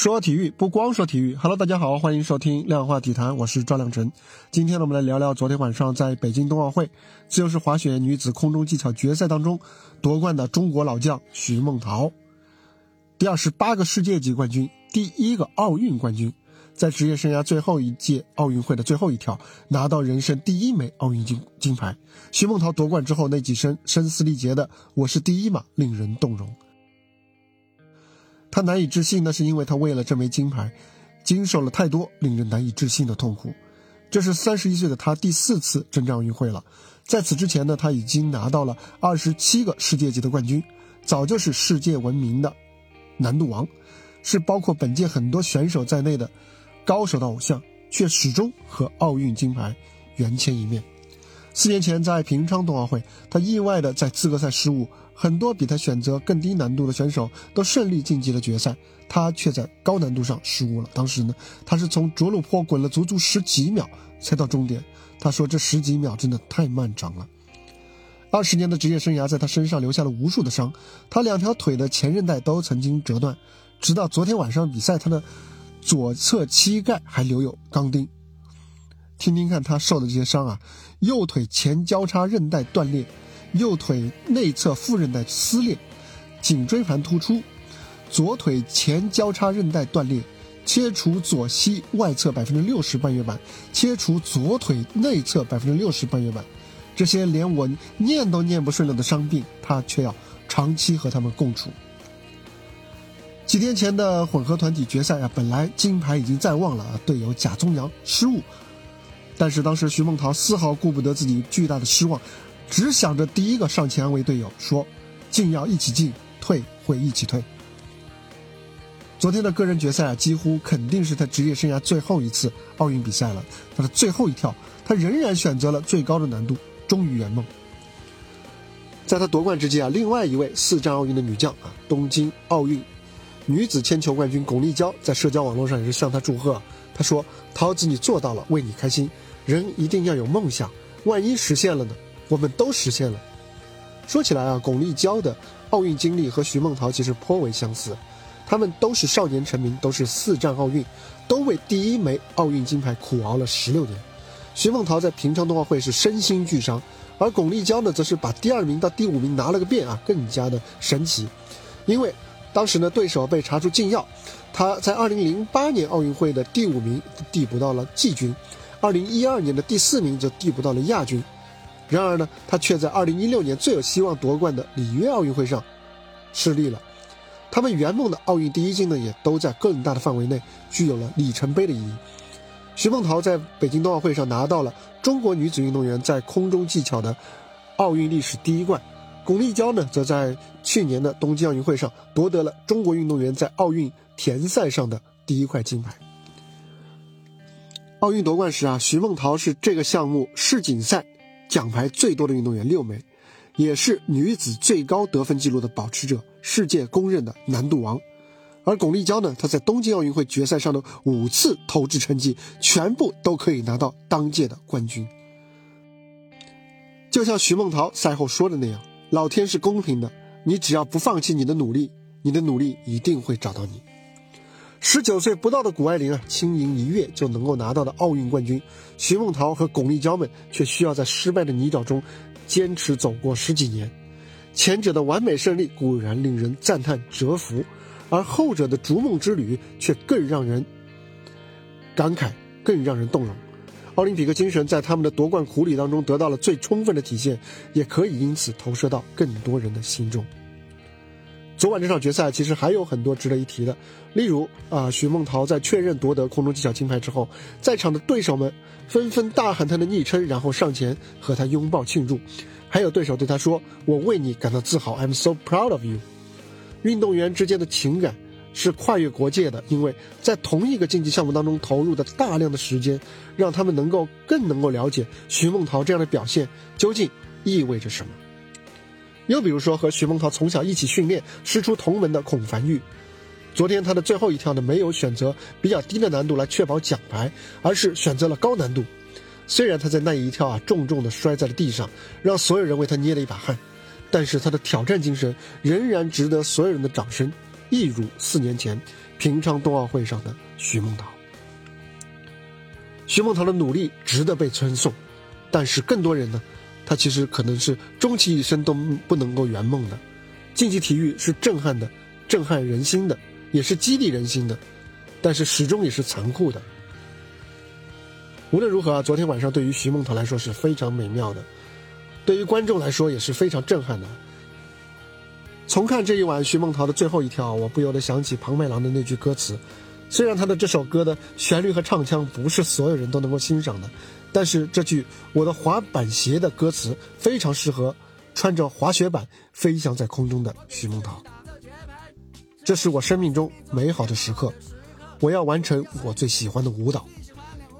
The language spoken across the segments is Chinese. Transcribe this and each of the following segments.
说体育不光说体育，Hello，大家好，欢迎收听量化体坛，我是赵亮晨。今天呢，我们来聊聊昨天晚上在北京冬奥会自由式滑雪女子空中技巧决赛当中夺冠的中国老将徐梦桃，第二十八个世界级冠军，第一个奥运冠军，在职业生涯最后一届奥运会的最后一跳拿到人生第一枚奥运金金牌。徐梦桃夺冠之后那几声声嘶力竭的“我是第一嘛”，令人动容。他难以置信，那是因为他为了这枚金牌，经受了太多令人难以置信的痛苦。这是三十一岁的他第四次征战奥运会了，在此之前呢，他已经拿到了二十七个世界级的冠军，早就是世界闻名的难度王，是包括本届很多选手在内的高手的偶像，却始终和奥运金牌缘牵一面。四年前在平昌冬奥会，他意外的在资格赛失误，很多比他选择更低难度的选手都顺利晋级了决赛，他却在高难度上失误了。当时呢，他是从着陆坡滚了足足十几秒才到终点。他说这十几秒真的太漫长了。二十年的职业生涯在他身上留下了无数的伤，他两条腿的前韧带都曾经折断，直到昨天晚上比赛，他的左侧膝盖还留有钢钉。听听看他受的这些伤啊，右腿前交叉韧带断裂，右腿内侧副韧带撕裂，颈椎盘突出，左腿前交叉韧带断裂，切除左膝外侧百分之六十半月板，切除左腿内侧百分之六十半月板，这些连我念都念不顺了的伤病，他却要长期和他们共处。几天前的混合团体决赛啊，本来金牌已经在望了，队友贾宗洋失误。但是当时徐梦桃丝毫顾不得自己巨大的失望，只想着第一个上前安慰队友，说：“进要一起进，退会一起退。”昨天的个人决赛啊，几乎肯定是他职业生涯最后一次奥运比赛了。他的最后一跳，他仍然选择了最高的难度，终于圆梦。在他夺冠之际啊，另外一位四战奥运的女将啊，东京奥运女子铅球冠军巩立姣在社交网络上也是向他祝贺。他说：“桃子，你做到了，为你开心。”人一定要有梦想，万一实现了呢？我们都实现了。说起来啊，巩立姣的奥运经历和徐梦桃其实颇为相似，他们都是少年成名，都是四战奥运，都为第一枚奥运金牌苦熬了十六年。徐梦桃在平昌冬奥会是身心俱伤，而巩立姣呢，则是把第二名到第五名拿了个遍啊，更加的神奇。因为当时呢，对手被查出禁药，他在二零零八年奥运会的第五名递补到了季军。二零一二年的第四名就递补到了亚军，然而呢，他却在二零一六年最有希望夺冠的里约奥运会上失利了。他们圆梦的奥运第一金呢，也都在更大的范围内具有了里程碑的意义。徐梦桃在北京冬奥会上拿到了中国女子运动员在空中技巧的奥运历史第一冠，巩立姣呢，则在去年的东京奥运会上夺得了中国运动员在奥运田赛上的第一块金牌。奥运夺冠时啊，徐梦桃是这个项目世锦赛奖牌最多的运动员，六枚，也是女子最高得分纪录的保持者，世界公认的难度王。而巩立姣呢，她在东京奥运会决赛上的五次投掷成绩，全部都可以拿到当届的冠军。就像徐梦桃赛后说的那样，老天是公平的，你只要不放弃你的努力，你的努力一定会找到你。十九岁不到的谷爱凌啊，轻盈一跃就能够拿到的奥运冠军，徐梦桃和巩立姣们却需要在失败的泥沼中坚持走过十几年。前者的完美胜利固然令人赞叹折服，而后者的逐梦之旅却更让人感慨，更让人动容。奥林匹克精神在他们的夺冠苦旅当中得到了最充分的体现，也可以因此投射到更多人的心中。昨晚这场决赛其实还有很多值得一提的，例如啊，徐梦桃在确认夺得空中技巧金牌之后，在场的对手们纷纷大喊她的昵称，然后上前和她拥抱庆祝，还有对手对她说：“我为你感到自豪，I'm so proud of you。”运动员之间的情感是跨越国界的，因为在同一个竞技项目当中投入的大量的时间，让他们能够更能够了解徐梦桃这样的表现究竟意味着什么。又比如说，和徐梦桃从小一起训练、师出同门的孔凡玉，昨天他的最后一跳呢，没有选择比较低的难度来确保奖牌，而是选择了高难度。虽然他在那一跳啊，重重的摔在了地上，让所有人为他捏了一把汗，但是他的挑战精神仍然值得所有人的掌声，一如四年前平昌冬奥会上的徐梦桃。徐梦桃的努力值得被称颂，但是更多人呢，他其实可能是终其一生都不能够圆梦的。竞技体育是震撼的，震撼人心的，也是激励人心的，但是始终也是残酷的。无论如何啊，昨天晚上对于徐梦桃来说是非常美妙的，对于观众来说也是非常震撼的。重看这一晚徐梦桃的最后一跳，我不由得想起庞麦郎的那句歌词。虽然他的这首歌的旋律和唱腔不是所有人都能够欣赏的，但是这句“我的滑板鞋”的歌词非常适合穿着滑雪板飞翔在空中的徐梦桃。这是我生命中美好的时刻，我要完成我最喜欢的舞蹈，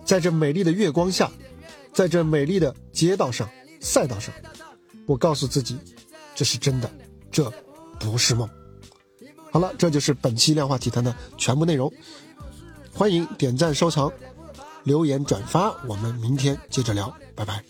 在这美丽的月光下，在这美丽的街道上、赛道上，我告诉自己，这是真的，这不是梦。好了，这就是本期量化体坛的全部内容。欢迎点赞、收藏、留言、转发，我们明天接着聊，拜拜。